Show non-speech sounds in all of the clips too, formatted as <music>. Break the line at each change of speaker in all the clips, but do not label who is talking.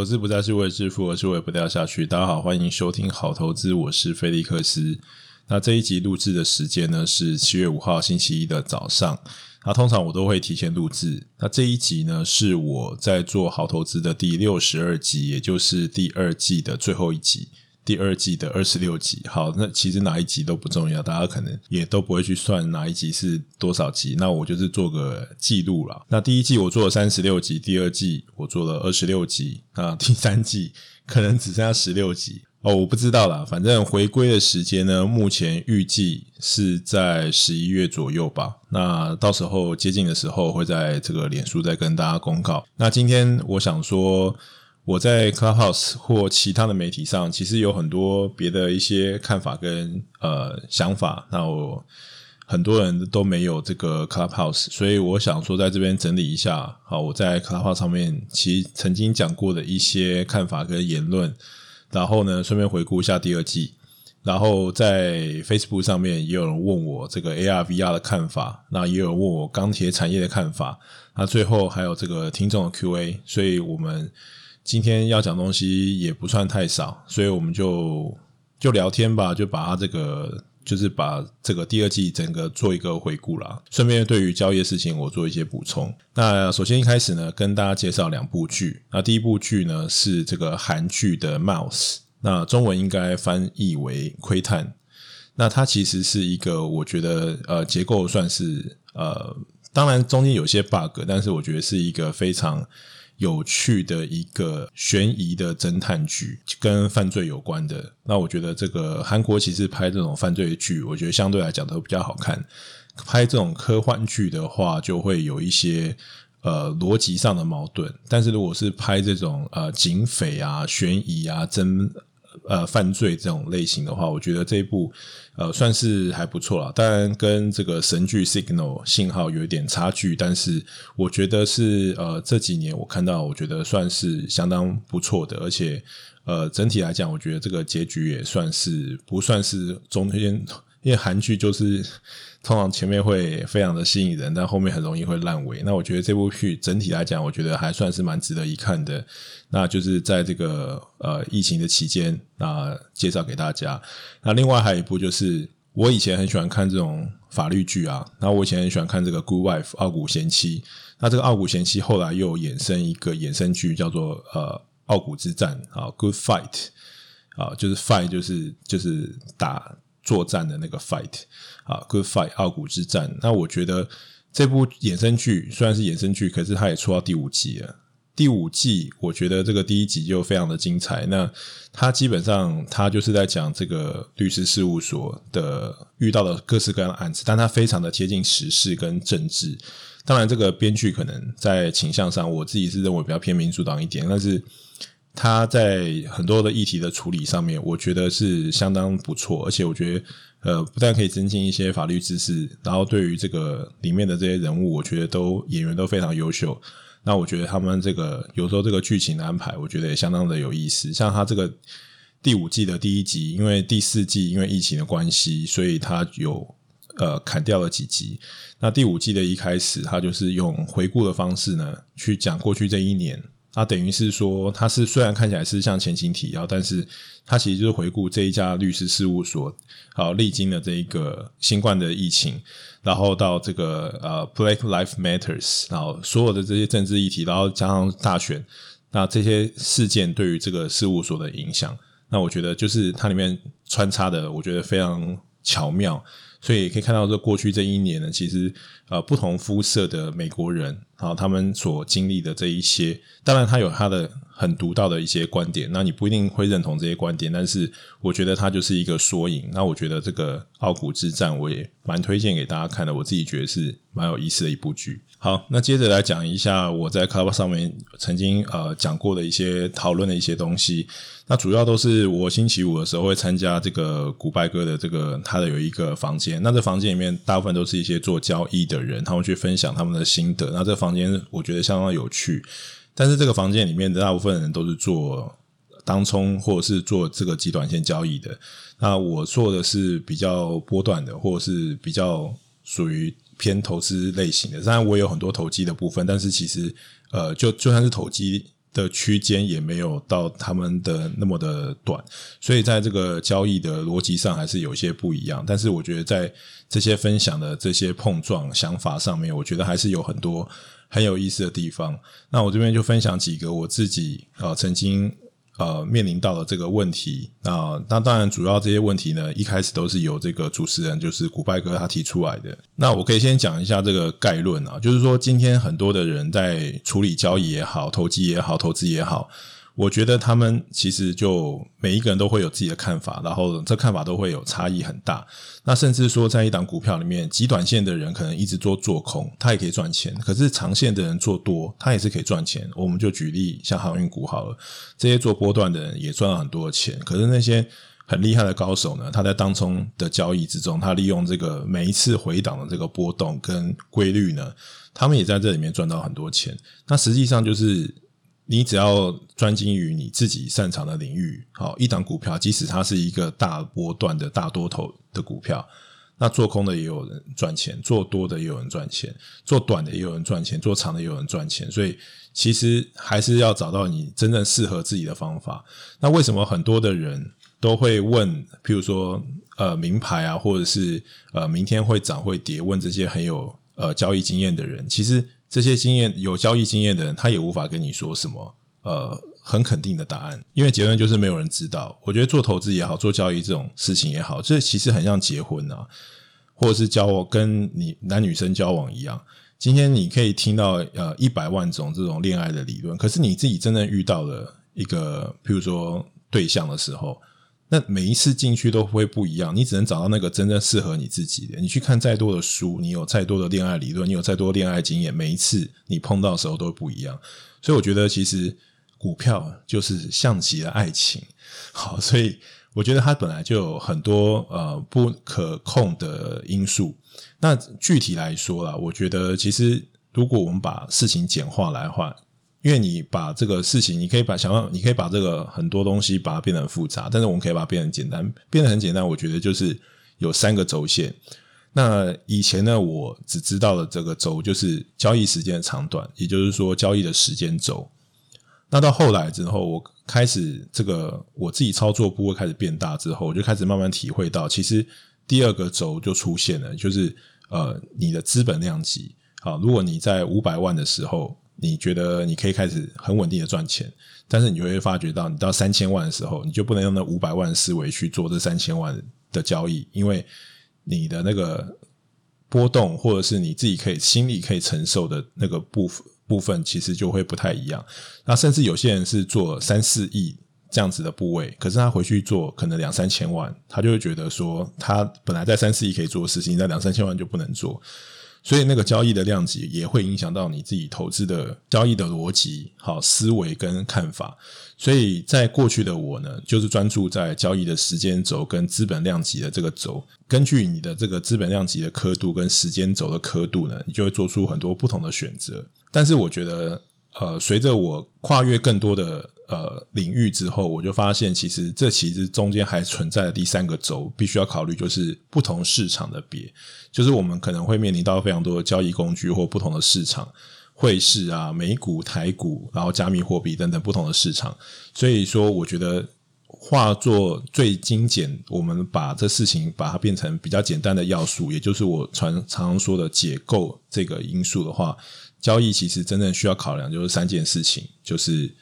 投资不再是为了致富，而是为了不掉下去。大家好，欢迎收听好投资，我是菲利克斯。那这一集录制的时间呢是七月五号星期一的早上。那通常我都会提前录制。那这一集呢是我在做好投资的第六十二集，也就是第二季的最后一集。第二季的二十六集，好，那其实哪一集都不重要，大家可能也都不会去算哪一集是多少集。那我就是做个记录啦。那第一季我做了三十六集，第二季我做了二十六集，那第三季可能只剩下十六集哦，我不知道啦。反正回归的时间呢，目前预计是在十一月左右吧。那到时候接近的时候，会在这个脸书再跟大家公告。那今天我想说。我在 Clubhouse 或其他的媒体上，其实有很多别的一些看法跟呃想法。那我很多人都没有这个 Clubhouse，所以我想说在这边整理一下。好，我在 Clubhouse 上面其曾经讲过的一些看法跟言论，然后呢，顺便回顾一下第二季。然后在 Facebook 上面也有人问我这个 AR VR 的看法，那也有人问我钢铁产业的看法。那最后还有这个听众的 QA，所以我们。今天要讲东西也不算太少，所以我们就就聊天吧，就把它这个就是把这个第二季整个做一个回顾啦。顺便对于交易的事情我做一些补充。那首先一开始呢，跟大家介绍两部剧。那第一部剧呢是这个韩剧的《Mouse》，那中文应该翻译为《窥探》。那它其实是一个我觉得呃结构算是呃，当然中间有些 bug，但是我觉得是一个非常。有趣的一个悬疑的侦探剧，跟犯罪有关的。那我觉得这个韩国其实拍这种犯罪剧，我觉得相对来讲都比较好看。拍这种科幻剧的话，就会有一些呃逻辑上的矛盾。但是如果是拍这种呃警匪啊、悬疑啊、侦呃犯罪这种类型的话，我觉得这一部。呃，算是还不错了，当然跟这个神剧 Signal 信号有一点差距，但是我觉得是呃这几年我看到，我觉得算是相当不错的，而且呃整体来讲，我觉得这个结局也算是不算是中间。因为韩剧就是通常前面会非常的吸引人，但后面很容易会烂尾。那我觉得这部剧整体来讲，我觉得还算是蛮值得一看的。那就是在这个呃疫情的期间，那介绍给大家。那另外还有一部就是我以前很喜欢看这种法律剧啊，那我以前很喜欢看这个《Good Wife》傲骨贤妻。那这个傲骨贤妻后来又衍生一个衍生剧，叫做呃傲骨之战啊，《Good Fight》啊，就是 Fight 就是就是打。作战的那个 fight 啊，good fight，傲骨之战。那我觉得这部衍生剧虽然是衍生剧，可是它也出到第五季了。第五季我觉得这个第一集就非常的精彩。那它基本上它就是在讲这个律师事务所的遇到的各式各样的案子，但它非常的贴近时事跟政治。当然，这个编剧可能在倾向上，我自己是认为比较偏民主党一点，但是。他在很多的议题的处理上面，我觉得是相当不错，而且我觉得，呃，不但可以增进一些法律知识，然后对于这个里面的这些人物，我觉得都演员都非常优秀。那我觉得他们这个有时候这个剧情的安排，我觉得也相当的有意思。像他这个第五季的第一集，因为第四季因为疫情的关系，所以他有呃砍掉了几集。那第五季的一开始，他就是用回顾的方式呢，去讲过去这一年。那等于是说，它是虽然看起来是像前情提要，但是它其实就是回顾这一家律师事务所，好历经了这一个新冠的疫情，然后到这个呃 Black Lives Matters，然后所有的这些政治议题，然后加上大选，那这些事件对于这个事务所的影响，那我觉得就是它里面穿插的，我觉得非常巧妙。所以可以看到，这过去这一年呢，其实呃不同肤色的美国人啊，他们所经历的这一些，当然他有他的很独到的一些观点，那你不一定会认同这些观点，但是我觉得它就是一个缩影。那我觉得这个《傲骨之战》我也蛮推荐给大家看的，我自己觉得是蛮有意思的一部剧。好，那接着来讲一下我在 Club 上面曾经呃讲过的一些讨论的一些东西。那主要都是我星期五的时候会参加这个古拜哥的这个他的有一个房间。那这房间里面大部分都是一些做交易的人，他们去分享他们的心得。那这房间我觉得相当有趣。但是这个房间里面的大部分人都是做当冲或者是做这个极短线交易的。那我做的是比较波段的，或者是比较属于。偏投资类型的，当然我有很多投机的部分，但是其实呃，就就算是投机的区间也没有到他们的那么的短，所以在这个交易的逻辑上还是有些不一样。但是我觉得在这些分享的这些碰撞想法上面，我觉得还是有很多很有意思的地方。那我这边就分享几个我自己啊曾经。呃，面临到的这个问题，那那当然，主要这些问题呢，一开始都是由这个主持人，就是古拜哥他提出来的。那我可以先讲一下这个概论啊，就是说，今天很多的人在处理交易也好，投机也好，投资也好。我觉得他们其实就每一个人都会有自己的看法，然后这看法都会有差异很大。那甚至说，在一档股票里面，极短线的人可能一直做做空，他也可以赚钱；可是长线的人做多，他也是可以赚钱。我们就举例像航运股好了，这些做波段的人也赚了很多的钱。可是那些很厉害的高手呢，他在当冲的交易之中，他利用这个每一次回档的这个波动跟规律呢，他们也在这里面赚到很多钱。那实际上就是。你只要专精于你自己擅长的领域，好，一档股票，即使它是一个大波段的大多头的股票，那做空的也有人赚钱，做多的也有人赚钱，做短的也有人赚钱，做长的也有人赚钱。所以其实还是要找到你真正适合自己的方法。那为什么很多的人都会问，譬如说呃名牌啊，或者是呃明天会涨会跌，问这些很有呃交易经验的人，其实。这些经验有交易经验的人，他也无法跟你说什么呃很肯定的答案，因为结论就是没有人知道。我觉得做投资也好，做交易这种事情也好，这其实很像结婚啊，或者是交往，跟你男女生交往一样。今天你可以听到呃一百万种这种恋爱的理论，可是你自己真正遇到了一个，譬如说对象的时候。那每一次进去都会不一样，你只能找到那个真正适合你自己的。你去看再多的书，你有再多的恋爱理论，你有再多恋爱经验，每一次你碰到的时候都不一样。所以我觉得，其实股票就是像极了爱情。好，所以我觉得它本来就有很多呃不可控的因素。那具体来说啦，我觉得其实如果我们把事情简化来的话。因为你把这个事情，你可以把想要，你可以把这个很多东西把它变得很复杂，但是我们可以把它变得简单，变得很简单。我觉得就是有三个轴线。那以前呢，我只知道了这个轴就是交易时间的长短，也就是说交易的时间轴。那到后来之后，我开始这个我自己操作部位开始变大之后，我就开始慢慢体会到，其实第二个轴就出现了，就是呃你的资本量级。好，如果你在五百万的时候。你觉得你可以开始很稳定的赚钱，但是你就会发觉到，你到三千万的时候，你就不能用那五百万思维去做这三千万的交易，因为你的那个波动，或者是你自己可以心里可以承受的那个部分部分，其实就会不太一样。那甚至有些人是做三四亿这样子的部位，可是他回去做可能两三千万，他就会觉得说，他本来在三四亿可以做的事情，在两三千万就不能做。所以那个交易的量级也会影响到你自己投资的交易的逻辑、好思维跟看法。所以在过去的我呢，就是专注在交易的时间轴跟资本量级的这个轴。根据你的这个资本量级的刻度跟时间轴的刻度呢，你就会做出很多不同的选择。但是我觉得，呃，随着我跨越更多的。呃，领域之后，我就发现，其实这其实中间还存在的第三个轴，必须要考虑，就是不同市场的别，就是我们可能会面临到非常多的交易工具或不同的市场，汇市啊、美股、台股，然后加密货币等等不同的市场。所以说，我觉得化作最精简，我们把这事情把它变成比较简单的要素，也就是我常常常说的解构这个因素的话，交易其实真正需要考量就是三件事情，就是。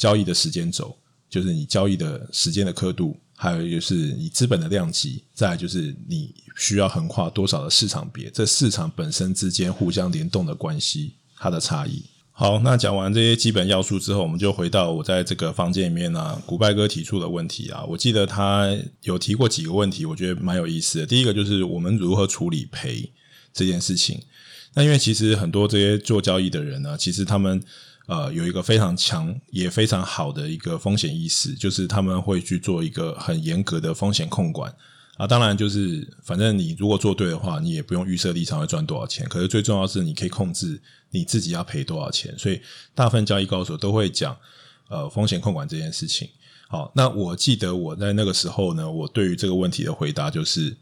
交易的时间轴，就是你交易的时间的刻度，还有就是你资本的量级，再就是你需要横跨多少的市场别，这市场本身之间互相联动的关系，它的差异。好，那讲完这些基本要素之后，我们就回到我在这个房间里面呢、古拜哥提出的问题啊，我记得他有提过几个问题，我觉得蛮有意思的。第一个就是我们如何处理赔这件事情。那因为其实很多这些做交易的人呢，其实他们。呃，有一个非常强也非常好的一个风险意识，就是他们会去做一个很严格的风险控管啊。当然，就是反正你如果做对的话，你也不用预设立场会赚多少钱。可是最重要是，你可以控制你自己要赔多少钱。所以，大部分交易高手都会讲呃风险控管这件事情。好，那我记得我在那个时候呢，我对于这个问题的回答就是。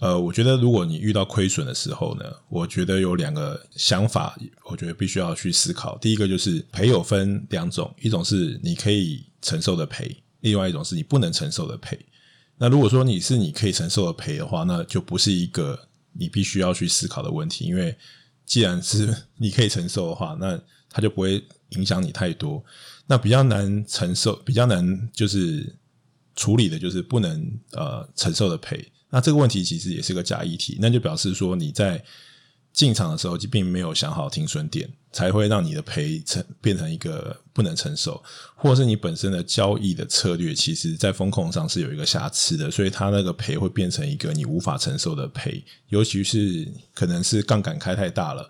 呃，我觉得如果你遇到亏损的时候呢，我觉得有两个想法，我觉得必须要去思考。第一个就是赔有分两种，一种是你可以承受的赔，另外一种是你不能承受的赔。那如果说你是你可以承受的赔的话，那就不是一个你必须要去思考的问题，因为既然是 <laughs> 你可以承受的话，那它就不会影响你太多。那比较难承受，比较难就是处理的，就是不能呃承受的赔。那这个问题其实也是个假议题，那就表示说你在进场的时候就并没有想好停损点，才会让你的赔成变成一个不能承受，或者是你本身的交易的策略，其实在风控上是有一个瑕疵的，所以它那个赔会变成一个你无法承受的赔，尤其是可能是杠杆开太大了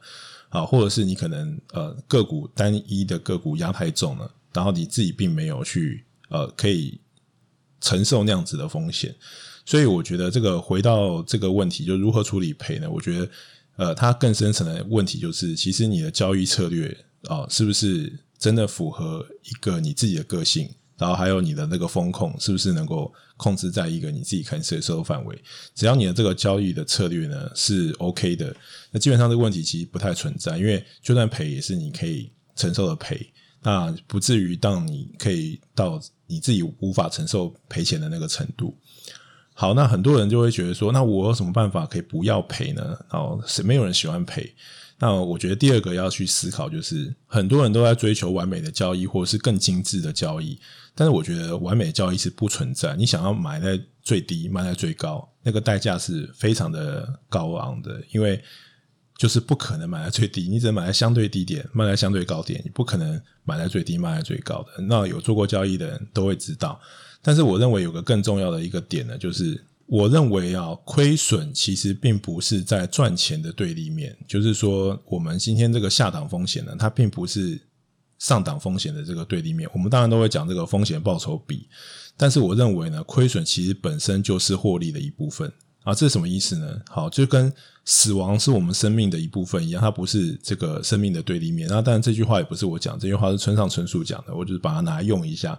啊，或者是你可能呃个股单一的个股压太重了，然后你自己并没有去呃可以承受那样子的风险。所以我觉得这个回到这个问题，就如何处理赔呢？我觉得，呃，它更深层的问题就是，其实你的交易策略啊，是不是真的符合一个你自己的个性？然后还有你的那个风控，是不是能够控制在一个你自己可以承受范围？只要你的这个交易的策略呢是 OK 的，那基本上这个问题其实不太存在，因为就算赔也是你可以承受的赔，那不至于当你可以到你自己无法承受赔钱的那个程度。好，那很多人就会觉得说，那我有什么办法可以不要赔呢？然后是没有人喜欢赔。那我觉得第二个要去思考，就是很多人都在追求完美的交易，或者是更精致的交易。但是我觉得完美的交易是不存在。你想要买在最低，卖在最高，那个代价是非常的高昂的，因为就是不可能买在最低，你只能买在相对低点，卖在相对高点，你不可能买在最低，卖在最高的。那有做过交易的人都会知道。但是我认为有个更重要的一个点呢，就是我认为啊，亏损其实并不是在赚钱的对立面，就是说我们今天这个下档风险呢，它并不是上档风险的这个对立面。我们当然都会讲这个风险报酬比，但是我认为呢，亏损其实本身就是获利的一部分啊。这是什么意思呢？好，就跟死亡是我们生命的一部分一样，它不是这个生命的对立面。那当然这句话也不是我讲，这句话是村上春树讲的，我就是把它拿来用一下。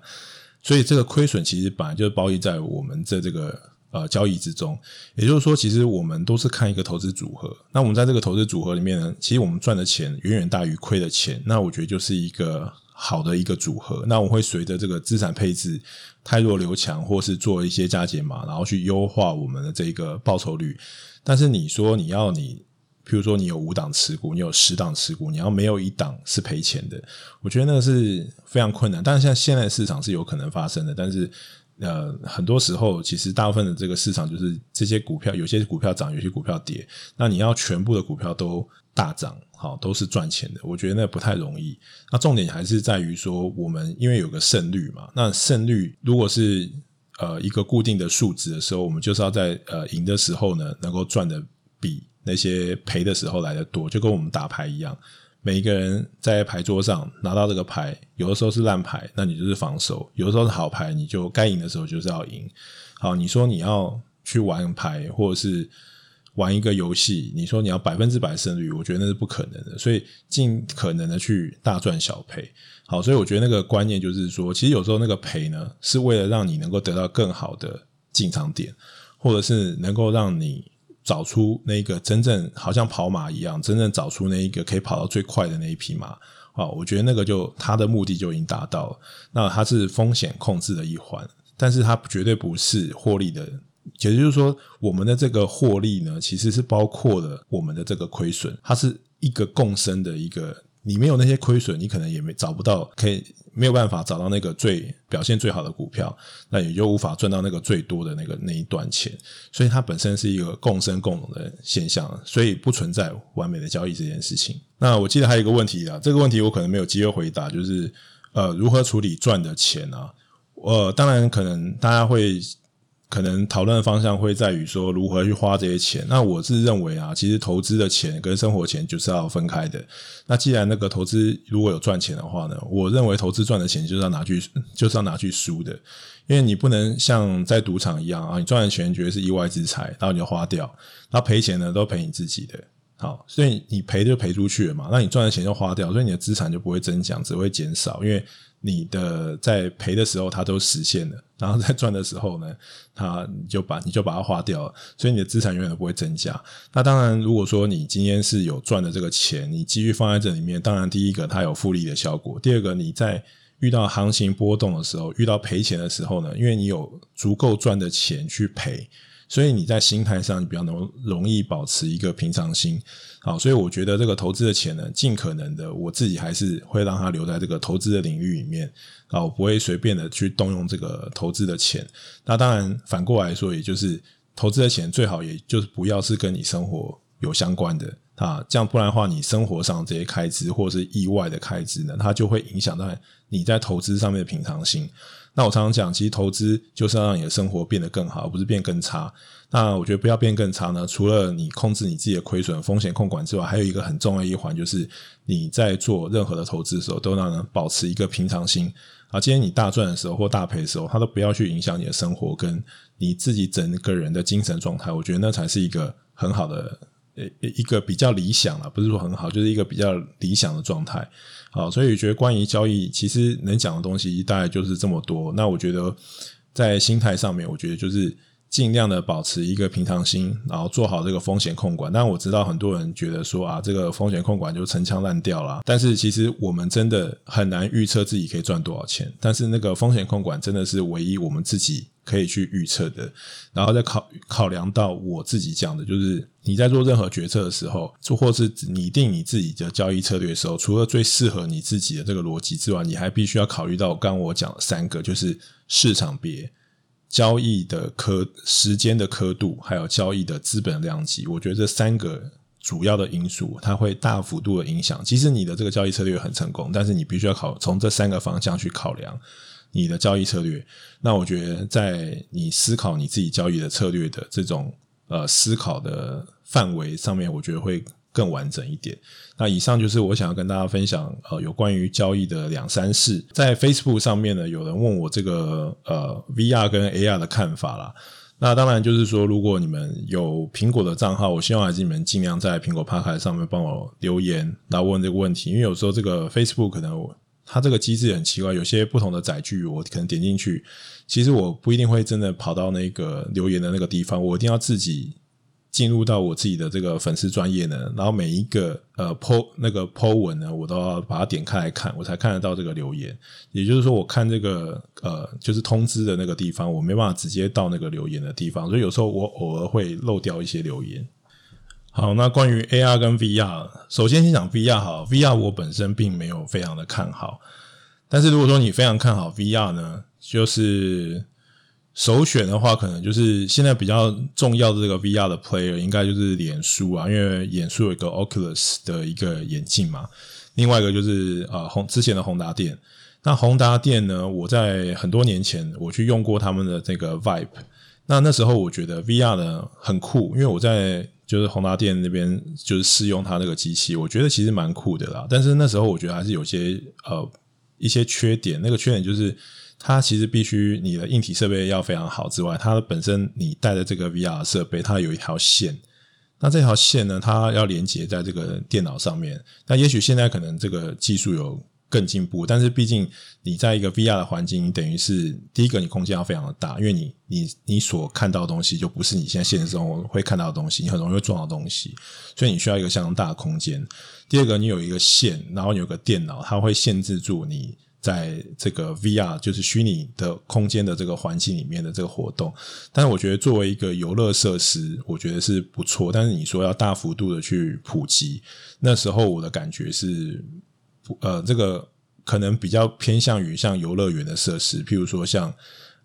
所以这个亏损其实本来就是包含在我们的这个呃交易之中，也就是说，其实我们都是看一个投资组合。那我们在这个投资组合里面呢，其实我们赚的钱远远大于亏的钱。那我觉得就是一个好的一个组合。那我会随着这个资产配置太弱留强，或是做一些加减码，然后去优化我们的这个报酬率。但是你说你要你。比如说，你有五档持股，你有十档持股，你要没有一档是赔钱的，我觉得那个是非常困难。但是像现在市场是有可能发生的，但是呃，很多时候其实大部分的这个市场就是这些股票，有些股票涨，有些股票跌。那你要全部的股票都大涨，好，都是赚钱的，我觉得那不太容易。那重点还是在于说，我们因为有个胜率嘛，那胜率如果是呃一个固定的数值的时候，我们就是要在呃赢的时候呢，能够赚的比。那些赔的时候来的多，就跟我们打牌一样，每一个人在牌桌上拿到这个牌，有的时候是烂牌，那你就是防守；有的时候是好牌，你就该赢的时候就是要赢。好，你说你要去玩牌，或者是玩一个游戏，你说你要百分之百胜率，我觉得那是不可能的。所以尽可能的去大赚小赔。好，所以我觉得那个观念就是说，其实有时候那个赔呢，是为了让你能够得到更好的进场点，或者是能够让你。找出那个真正好像跑马一样，真正找出那一个可以跑到最快的那一匹马啊！我觉得那个就他的目的就已经达到了。那它是风险控制的一环，但是它绝对不是获利的。也就是说，我们的这个获利呢，其实是包括了我们的这个亏损，它是一个共生的一个。你没有那些亏损，你可能也没找不到，可以没有办法找到那个最表现最好的股票，那也就无法赚到那个最多的那个那一段钱。所以它本身是一个共生共荣的现象，所以不存在完美的交易这件事情。那我记得还有一个问题啊，这个问题我可能没有机会回答，就是呃，如何处理赚的钱啊？呃，当然可能大家会。可能讨论的方向会在于说如何去花这些钱。那我是认为啊，其实投资的钱跟生活钱就是要分开的。那既然那个投资如果有赚钱的话呢，我认为投资赚的钱就是要拿去 <laughs> 就是要拿去输的，因为你不能像在赌场一样啊，你赚的钱觉得是意外之财，然后你就花掉，那赔钱呢都赔你自己的。好，所以你赔就赔出去了嘛，那你赚的钱就花掉，所以你的资产就不会增长，只会减少，因为你的在赔的时候它都实现了，<laughs> 然后在赚的时候呢，它你就把你就把它花掉了，所以你的资产永远都不会增加。那当然，如果说你今天是有赚的这个钱，你继续放在这里面，当然第一个它有复利的效果，第二个你在遇到行情波动的时候，遇到赔钱的时候呢，因为你有足够赚的钱去赔。所以你在心态上，你比较容容易保持一个平常心，好，所以我觉得这个投资的钱呢，尽可能的，我自己还是会让它留在这个投资的领域里面，啊，我不会随便的去动用这个投资的钱。那当然反过来说，也就是投资的钱最好也就是不要是跟你生活有相关的啊，这样不然的话，你生活上这些开支或是意外的开支呢，它就会影响到你在投资上面的平常心。那我常常讲，其实投资就是要让你的生活变得更好，而不是变更差。那我觉得不要变更差呢，除了你控制你自己的亏损、风险控管之外，还有一个很重要一环，就是你在做任何的投资的时候，都让人保持一个平常心啊。今天你大赚的时候或大赔的时候，它都不要去影响你的生活跟你自己整个人的精神状态。我觉得那才是一个很好的。呃，一个比较理想了，不是说很好，就是一个比较理想的状态。好，所以我觉得关于交易，其实能讲的东西大概就是这么多。那我觉得在心态上面，我觉得就是。尽量的保持一个平常心，然后做好这个风险控管。但我知道很多人觉得说啊，这个风险控管就陈腔滥调啦。但是其实我们真的很难预测自己可以赚多少钱。但是那个风险控管真的是唯一我们自己可以去预测的。然后再考考量到我自己讲的，就是你在做任何决策的时候，就或是拟定你自己的交易策略的时候，除了最适合你自己的这个逻辑之外，你还必须要考虑到刚刚我讲的三个，就是市场别。交易的刻时间的刻度，还有交易的资本量级，我觉得这三个主要的因素，它会大幅度的影响。其实你的这个交易策略很成功，但是你必须要考从这三个方向去考量你的交易策略。那我觉得，在你思考你自己交易的策略的这种呃思考的范围上面，我觉得会。更完整一点。那以上就是我想要跟大家分享呃有关于交易的两三事。在 Facebook 上面呢，有人问我这个呃 VR 跟 AR 的看法啦。那当然就是说，如果你们有苹果的账号，我希望还是你们尽量在苹果 Podcast 上面帮我留言，来问这个问题。因为有时候这个 Facebook 可能它这个机制很奇怪，有些不同的载具，我可能点进去，其实我不一定会真的跑到那个留言的那个地方，我一定要自己。进入到我自己的这个粉丝专页呢，然后每一个呃 po 那个 po 文呢，我都要把它点开来看，我才看得到这个留言。也就是说，我看这个呃就是通知的那个地方，我没办法直接到那个留言的地方，所以有时候我偶尔会漏掉一些留言。好，那关于 AR 跟 VR，首先先讲 VR 好，VR 我本身并没有非常的看好，但是如果说你非常看好 VR 呢，就是。首选的话，可能就是现在比较重要的这个 VR 的 player，应该就是脸书啊，因为脸书有一个 Oculus 的一个眼镜嘛。另外一个就是啊，宏之前的宏达电。那宏达电呢，我在很多年前我去用过他们的这个 Vibe。那那时候我觉得 VR 呢很酷，因为我在就是宏达电那边就是试用它那个机器，我觉得其实蛮酷的啦。但是那时候我觉得还是有些呃一些缺点，那个缺点就是。它其实必须你的硬体设备要非常好之外，它本身你带的这个 VR 设备，它有一条线，那这条线呢，它要连接在这个电脑上面。那也许现在可能这个技术有更进步，但是毕竟你在一个 VR 的环境，你等于是第一个，你空间要非常的大，因为你你你所看到的东西就不是你现在现实中会看到的东西，你很容易会撞到东西，所以你需要一个相当大的空间。第二个，你有一个线，然后你有个电脑，它会限制住你。在这个 VR 就是虚拟的空间的这个环境里面的这个活动，但是我觉得作为一个游乐设施，我觉得是不错。但是你说要大幅度的去普及，那时候我的感觉是，呃，这个可能比较偏向于像游乐园的设施，譬如说像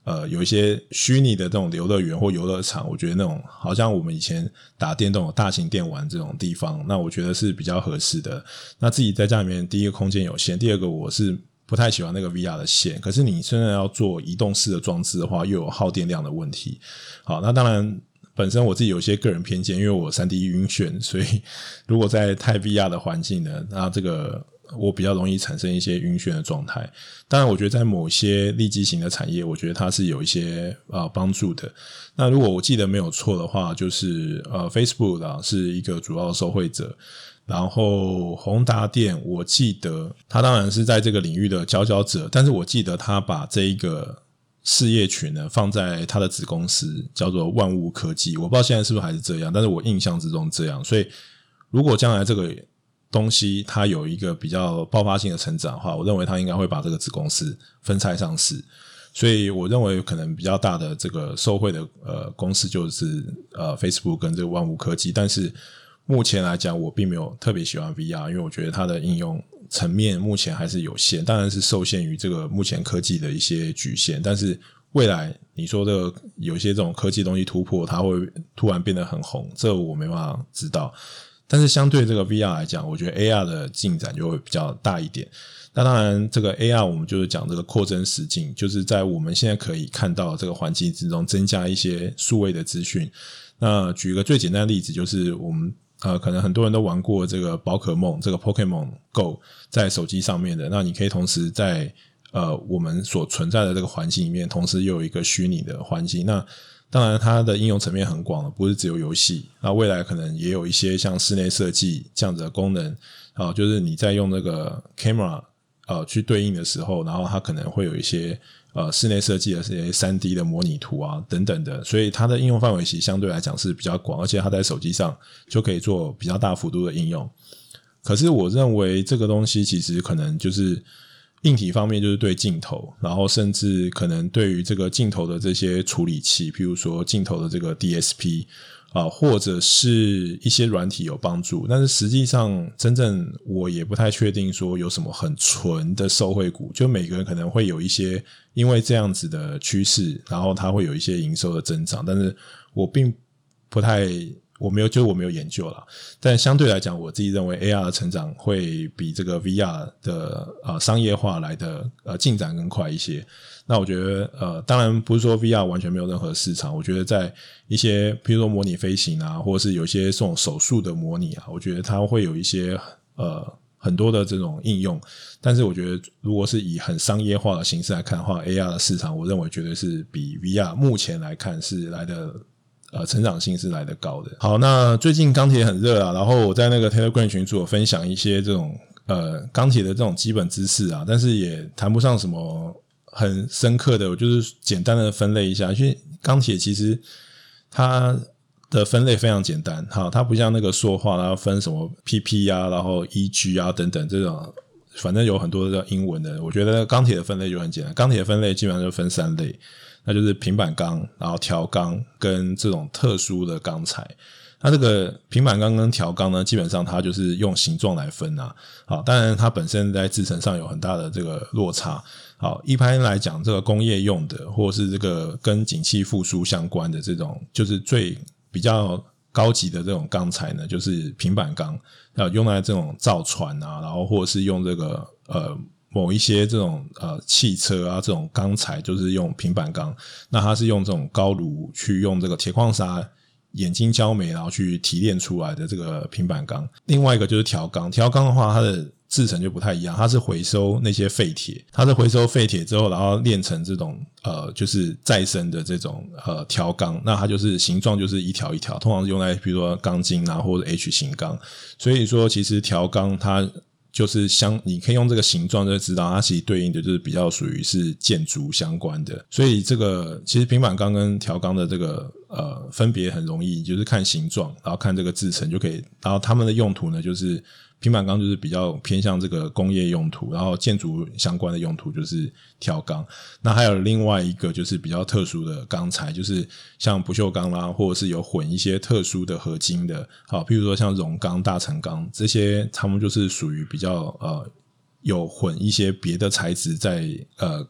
呃有一些虚拟的这种游乐园或游乐场，我觉得那种好像我们以前打电动、大型电玩这种地方，那我觉得是比较合适的。那自己在家里面，第一个空间有限，第二个我是。不太喜欢那个 VR 的线，可是你现在要做移动式的装置的话，又有耗电量的问题。好，那当然本身我自己有些个人偏见，因为我三 D 晕眩，所以如果在太 VR 的环境呢，那这个我比较容易产生一些晕眩的状态。当然，我觉得在某些利基型的产业，我觉得它是有一些呃帮助的。那如果我记得没有错的话，就是呃 Facebook 啊是一个主要的受惠者。然后宏达电，我记得他当然是在这个领域的佼佼者，但是我记得他把这一个事业群呢放在他的子公司叫做万物科技，我不知道现在是不是还是这样，但是我印象之中这样。所以如果将来这个东西它有一个比较爆发性的成长的话，我认为他应该会把这个子公司分拆上市。所以我认为可能比较大的这个受惠的呃公司就是呃 Facebook 跟这个万物科技，但是。目前来讲，我并没有特别喜欢 VR，因为我觉得它的应用层面目前还是有限，当然是受限于这个目前科技的一些局限。但是未来你说这个有些这种科技东西突破，它会突然变得很红，这我没办法知道。但是相对这个 VR 来讲，我觉得 AR 的进展就会比较大一点。那当然，这个 AR 我们就是讲这个扩增实境，就是在我们现在可以看到这个环境之中增加一些数位的资讯。那举一个最简单的例子，就是我们。呃，可能很多人都玩过这个宝可梦，这个 Pokemon Go 在手机上面的。那你可以同时在呃我们所存在的这个环境里面，同时又有一个虚拟的环境。那当然，它的应用层面很广了，不是只有游戏。那未来可能也有一些像室内设计这样子的功能啊，就是你在用那个 camera 呃去对应的时候，然后它可能会有一些。呃，室内设计的这些三 D 的模拟图啊，等等的，所以它的应用范围其实相对来讲是比较广，而且它在手机上就可以做比较大幅度的应用。可是我认为这个东西其实可能就是硬体方面，就是对镜头，然后甚至可能对于这个镜头的这些处理器，譬如说镜头的这个 DSP。啊，或者是一些软体有帮助，但是实际上，真正我也不太确定说有什么很纯的受惠股。就每个人可能会有一些因为这样子的趋势，然后它会有一些营收的增长，但是我并不太，我没有，就是我没有研究了。但相对来讲，我自己认为 AR 的成长会比这个 VR 的呃商业化来的呃进展更快一些。那我觉得，呃，当然不是说 VR 完全没有任何市场。我觉得在一些，譬如说模拟飞行啊，或者是有一些这种手术的模拟啊，我觉得它会有一些呃很多的这种应用。但是我觉得，如果是以很商业化的形式来看的话，AR 的市场，我认为绝对是比 VR 目前来看是来的呃成长性是来的高的。好，那最近钢铁很热啊，然后我在那个 Telegram 群组有分享一些这种呃钢铁的这种基本知识啊，但是也谈不上什么。很深刻的，我就是简单的分类一下，因为钢铁其实它的分类非常简单，哈，它不像那个说话，然后分什么 PP 啊，然后 EG 啊等等这种，反正有很多的英文的。我觉得钢铁的分类就很简单，钢铁的分类基本上就分三类，那就是平板钢，然后条钢跟这种特殊的钢材。那这个平板钢跟条钢呢，基本上它就是用形状来分啊，好，当然它本身在制程上有很大的这个落差。好，一般来讲，这个工业用的，或是这个跟景气复苏相关的这种，就是最比较高级的这种钢材呢，就是平板钢，要用来这种造船啊，然后或者是用这个呃某一些这种呃汽车啊这种钢材，就是用平板钢。那它是用这种高炉去用这个铁矿砂、冶金焦煤，然后去提炼出来的这个平板钢。另外一个就是条钢，条钢的话，它的制程就不太一样，它是回收那些废铁，它是回收废铁之后，然后炼成这种呃，就是再生的这种呃条钢，那它就是形状就是一条一条，通常是用来比如说钢筋啊或者 H 型钢，所以说其实条钢它就是相，你可以用这个形状就知道它其实对应的就是比较属于是建筑相关的，所以这个其实平板钢跟调钢的这个呃分别很容易，就是看形状，然后看这个制成就可以，然后它们的用途呢就是。平板钢就是比较偏向这个工业用途，然后建筑相关的用途就是条钢。那还有另外一个就是比较特殊的钢材，就是像不锈钢啦，或者是有混一些特殊的合金的，好，譬如说像熔钢、大成钢这些，他们就是属于比较呃有混一些别的材质在呃。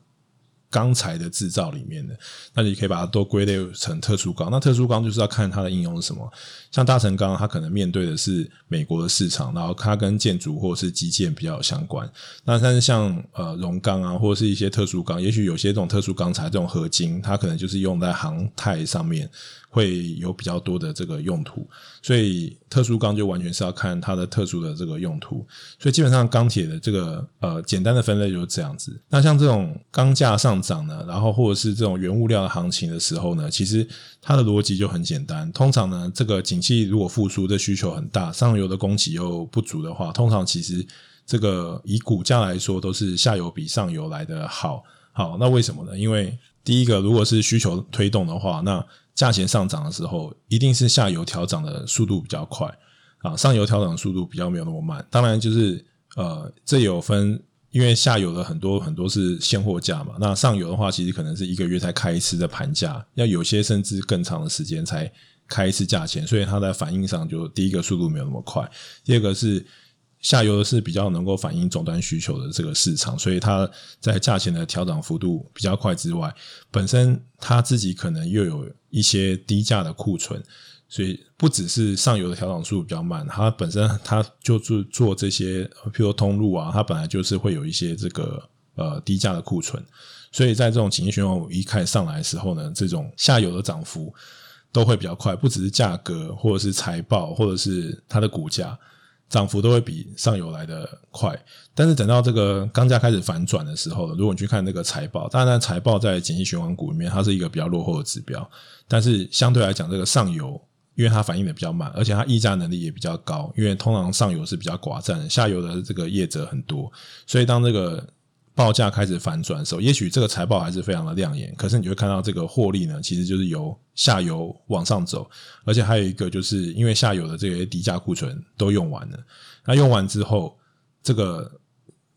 钢材的制造里面的，那你可以把它都归类成特殊钢。那特殊钢就是要看它的应用是什么。像大成钢，它可能面对的是美国的市场，然后它跟建筑或者是基建比较相关。那但是像呃熔钢啊，或者是一些特殊钢，也许有些这种特殊钢材这种合金，它可能就是用在航太上面。会有比较多的这个用途，所以特殊钢就完全是要看它的特殊的这个用途。所以基本上钢铁的这个呃简单的分类就是这样子。那像这种钢价上涨呢，然后或者是这种原物料的行情的时候呢，其实它的逻辑就很简单。通常呢，这个景气如果复苏的需求很大，上游的供给又不足的话，通常其实这个以股价来说，都是下游比上游来的好。好，那为什么呢？因为第一个，如果是需求推动的话，那价钱上涨的时候，一定是下游调涨的速度比较快啊，上游调涨的速度比较没有那么慢。当然，就是呃，这有分，因为下游的很多很多是现货价嘛，那上游的话，其实可能是一个月才开一次的盘价，要有些甚至更长的时间才开一次价钱，所以它在反应上就第一个速度没有那么快，第二个是。下游的是比较能够反映终端需求的这个市场，所以它在价钱的调整幅度比较快之外，本身它自己可能又有一些低价的库存，所以不只是上游的调整速度比较慢，它本身它就是做这些，譬如通路啊，它本来就是会有一些这个呃低价的库存，所以在这种景气循环一开始上来的时候呢，这种下游的涨幅都会比较快，不只是价格，或者是财报，或者是它的股价。涨幅都会比上游来的快，但是等到这个钢价开始反转的时候，如果你去看那个财报，当然财报在景气循环股里面，它是一个比较落后的指标。但是相对来讲，这个上游因为它反应的比较慢，而且它溢价能力也比较高，因为通常上游是比较寡占，下游的这个业者很多，所以当这个。报价开始反转的时候，也许这个财报还是非常的亮眼，可是你就会看到这个获利呢，其实就是由下游往上走，而且还有一个就是因为下游的这些低价库存都用完了，那用完之后，这个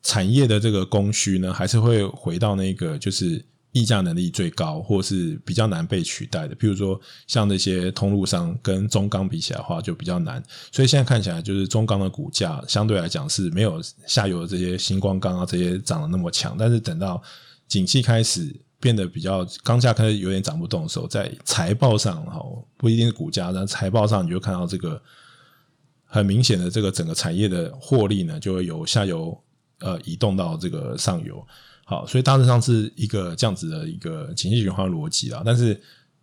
产业的这个供需呢，还是会回到那个就是。议价能力最高，或是比较难被取代的，譬如说像那些通路商跟中钢比起来的话，就比较难。所以现在看起来，就是中钢的股价相对来讲是没有下游的这些新光钢啊这些涨得那么强。但是等到景气开始变得比较钢价开始有点涨不动的时候，在财报上哈，不一定是股价，但财报上你就看到这个很明显的这个整个产业的获利呢，就会由下游呃移动到这个上游。好，所以大致上是一个这样子的一个情绪循环逻辑啦。但是，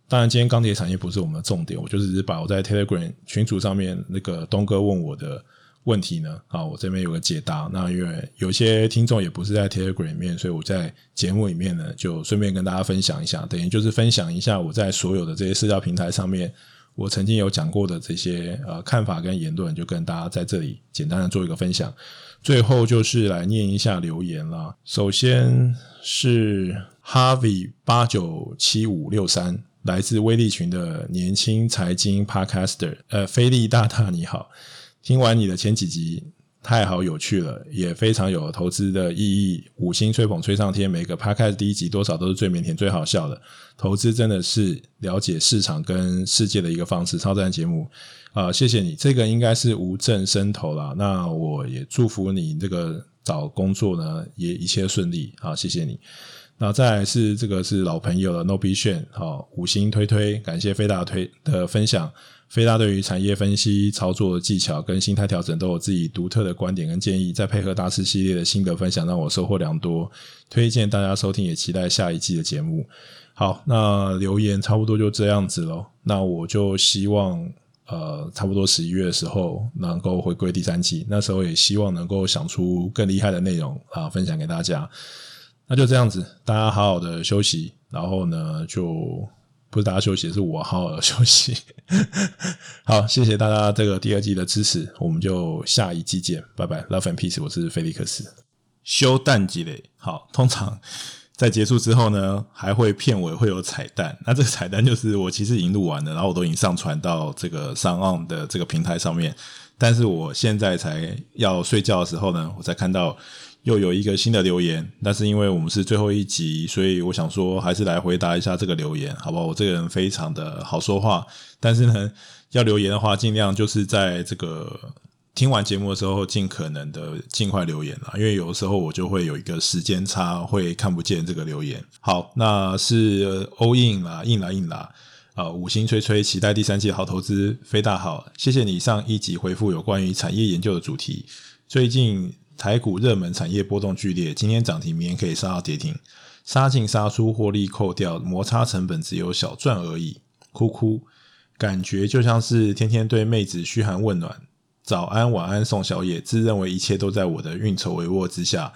当然今天钢铁产业不是我们的重点，我就只是把我在 Telegram 群组上面那个东哥问我的问题呢，啊，我这边有个解答。那因为有些听众也不是在 Telegram 里面，所以我在节目里面呢，就顺便跟大家分享一下，等于就是分享一下我在所有的这些社交平台上面，我曾经有讲过的这些呃看法跟言论，就跟大家在这里简单的做一个分享。最后就是来念一下留言啦。首先是 Harvey 八九七五六三，来自威力群的年轻财经 Podcaster，呃，菲利大大你好，听完你的前几集。太好有趣了，也非常有投资的意义。五星吹捧吹上天，每个 p 开的第一集多少都是最腼腆、最好笑的。投资真的是了解市场跟世界的一个方式。超赞节目啊、呃，谢谢你。这个应该是无证生投啦。那我也祝福你这个找工作呢也一切顺利。好，谢谢你。那再来是这个是老朋友了，NoBian 好，五星推推，感谢飞大推的分享。菲大对于产业分析、操作技巧跟心态调整都有自己独特的观点跟建议，再配合大师系列的心得分享，让我收获良多。推荐大家收听，也期待下一季的节目。好，那留言差不多就这样子喽。那我就希望，呃，差不多十一月的时候能够回归第三季，那时候也希望能够想出更厉害的内容啊，分享给大家。那就这样子，大家好好的休息，然后呢就。不是大家休息，是我好好的 <laughs> 休息。好，谢谢大家这个第二季的支持，我们就下一季见，拜拜，Love and Peace，我是菲利克斯。休淡季嘞，好，通常在结束之后呢，还会片尾会有彩蛋。那这个彩蛋就是我其实已经录完了，然后我都已经上传到这个 SoundOn 的这个平台上面，但是我现在才要睡觉的时候呢，我才看到。又有一个新的留言，但是因为我们是最后一集，所以我想说还是来回答一下这个留言，好不好？我这个人非常的好说话，但是呢，<laughs> 要留言的话，尽量就是在这个听完节目的时候，尽可能的尽快留言啦，因为有的时候我就会有一个时间差，会看不见这个留言。好，那是 all in 啦，硬啦硬啦，啊，五星吹吹，期待第三季好投资，飞大好，谢谢你上一集回复有关于产业研究的主题，最近。台股热门产业波动剧烈，今天涨停，明天可以杀到跌停，杀进杀出获利扣掉，摩擦成本只有小赚而已，哭哭。感觉就像是天天对妹子嘘寒问暖，早安晚安送宵夜，自认为一切都在我的运筹帷幄之下，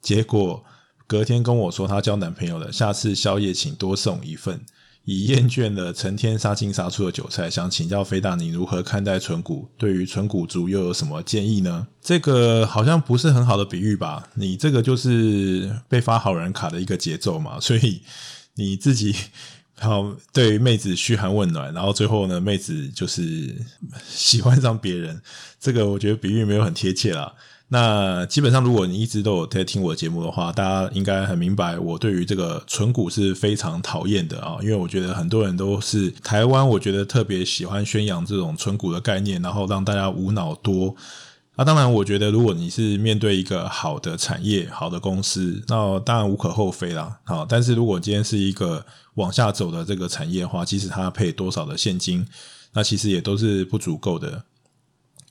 结果隔天跟我说她交男朋友了，下次宵夜请多送一份。已厌倦了成天杀进杀出的韭菜，想请教飞大，你如何看待存股？对于存股族又有什么建议呢？这个好像不是很好的比喻吧？你这个就是被发好人卡的一个节奏嘛，所以你自己好对妹子嘘寒问暖，然后最后呢，妹子就是喜欢上别人，这个我觉得比喻没有很贴切啦。那基本上，如果你一直都有在听我节目的话，大家应该很明白，我对于这个存股是非常讨厌的啊，因为我觉得很多人都是台湾，我觉得特别喜欢宣扬这种存股的概念，然后让大家无脑多。那当然，我觉得如果你是面对一个好的产业、好的公司，那当然无可厚非啦。好，但是如果今天是一个往下走的这个产业的话，即使它配多少的现金，那其实也都是不足够的。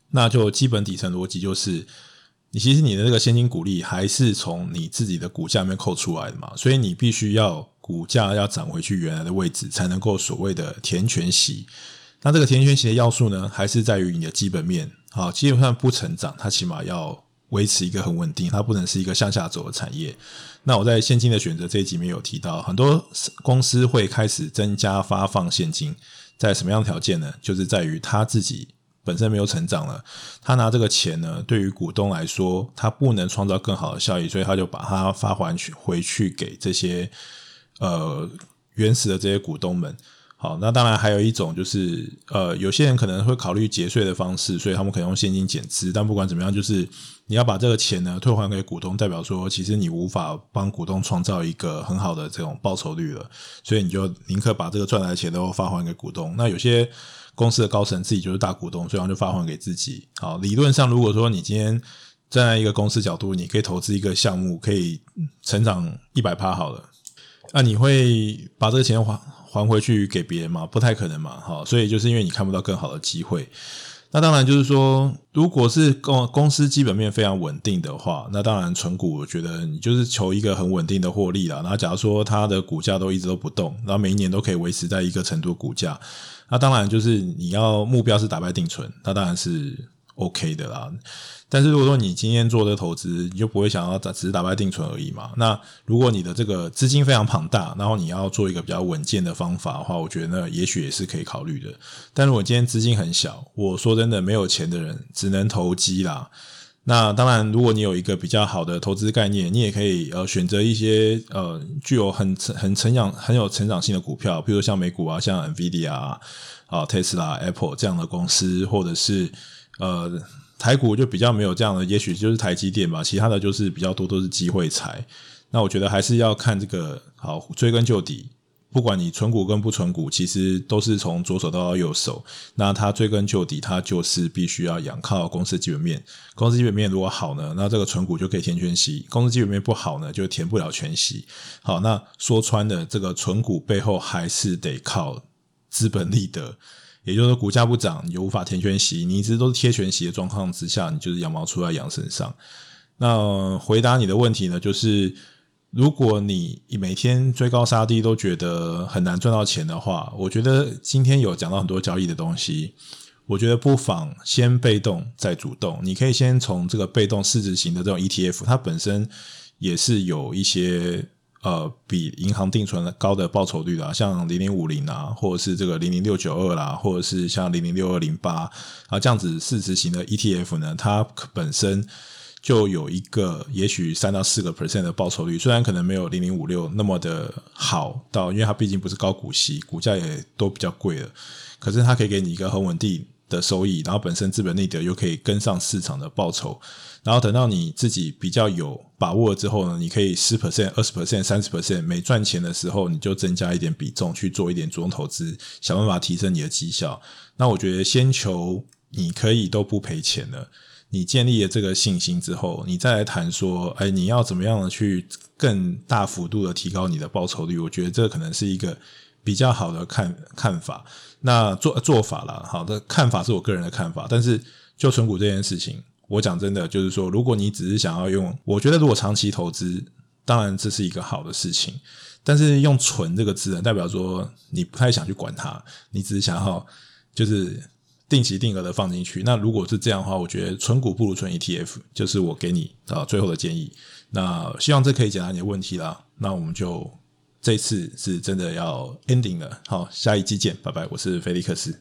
那就基本底层逻辑就是。你其实你的这个现金股利还是从你自己的股价里面扣出来的嘛，所以你必须要股价要涨回去原来的位置，才能够所谓的填权息。那这个填权息的要素呢，还是在于你的基本面啊，基本上不成长，它起码要维持一个很稳定，它不能是一个向下走的产业。那我在现金的选择这一集里面有提到，很多公司会开始增加发放现金，在什么样的条件呢？就是在于他自己。本身没有成长了，他拿这个钱呢，对于股东来说，他不能创造更好的效益，所以他就把它发还去回去给这些呃原始的这些股东们。好，那当然还有一种就是呃，有些人可能会考虑节税的方式，所以他们可能用现金减资。但不管怎么样，就是你要把这个钱呢退还给股东，代表说其实你无法帮股东创造一个很好的这种报酬率了，所以你就宁可把这个赚来的钱都发还给股东。那有些。公司的高层自己就是大股东，所以就发还给自己。好，理论上，如果说你今天站在一个公司角度，你可以投资一个项目，可以成长一百趴好了，那你会把这个钱还还回去给别人吗？不太可能嘛。好，所以就是因为你看不到更好的机会。那当然就是说，如果是公公司基本面非常稳定的话，那当然存股，我觉得你就是求一个很稳定的获利啦。然后假如说它的股价都一直都不动，然后每一年都可以维持在一个程度股价。那当然就是你要目标是打败定存，那当然是 OK 的啦。但是如果说你今天做的投资，你就不会想要只是打败定存而已嘛。那如果你的这个资金非常庞大，然后你要做一个比较稳健的方法的话，我觉得那也许也是可以考虑的。但如果今天资金很小，我说真的没有钱的人，只能投机啦。那当然，如果你有一个比较好的投资概念，你也可以呃选择一些呃具有很很成长很有成长性的股票，比如像美股啊，像 NVIDIA 啊、啊 Tesla、Apple 这样的公司，或者是呃台股就比较没有这样的，也许就是台积电吧，其他的就是比较多都是机会财。那我觉得还是要看这个好追根究底。不管你存股跟不存股，其实都是从左手到右手。那它追根究底，它就是必须要仰靠公司基本面。公司基本面如果好呢，那这个存股就可以填全息；公司基本面不好呢，就填不了全息。好，那说穿了，这个存股背后还是得靠资本利得，也就是说，股价不涨，你就无法填全息。你一直都是贴全息的状况之下，你就是羊毛出在羊身上。那回答你的问题呢，就是。如果你每天追高杀低都觉得很难赚到钱的话，我觉得今天有讲到很多交易的东西，我觉得不妨先被动再主动。你可以先从这个被动市值型的这种 ETF，它本身也是有一些呃比银行定存高的报酬率的，像零零五零啊，或者是这个零零六九二啦，或者是像零零六二零八啊这样子市值型的 ETF 呢，它本身。就有一个也许三到四个 percent 的报酬率，虽然可能没有零零五六那么的好到，因为它毕竟不是高股息，股价也都比较贵了，可是它可以给你一个很稳定的收益，然后本身资本利得又可以跟上市场的报酬，然后等到你自己比较有把握之后呢，你可以十 percent、二十 percent、三十 percent，每赚钱的时候你就增加一点比重去做一点主动投资，想办法提升你的绩效。那我觉得先求你可以都不赔钱了。你建立了这个信心之后，你再来谈说，哎，你要怎么样的去更大幅度的提高你的报酬率？我觉得这可能是一个比较好的看看法。那做做法啦，好的看法是我个人的看法。但是就存股这件事情，我讲真的，就是说，如果你只是想要用，我觉得如果长期投资，当然这是一个好的事情。但是用“存”这个字，代表说你不太想去管它，你只是想要。就是定期定额的放进去。那如果是这样的话，我觉得存股不如存 ETF，就是我给你啊最后的建议。那希望这可以解答你的问题啦。那我们就这次是真的要 ending 了，好，下一集见，拜拜，我是菲利克斯。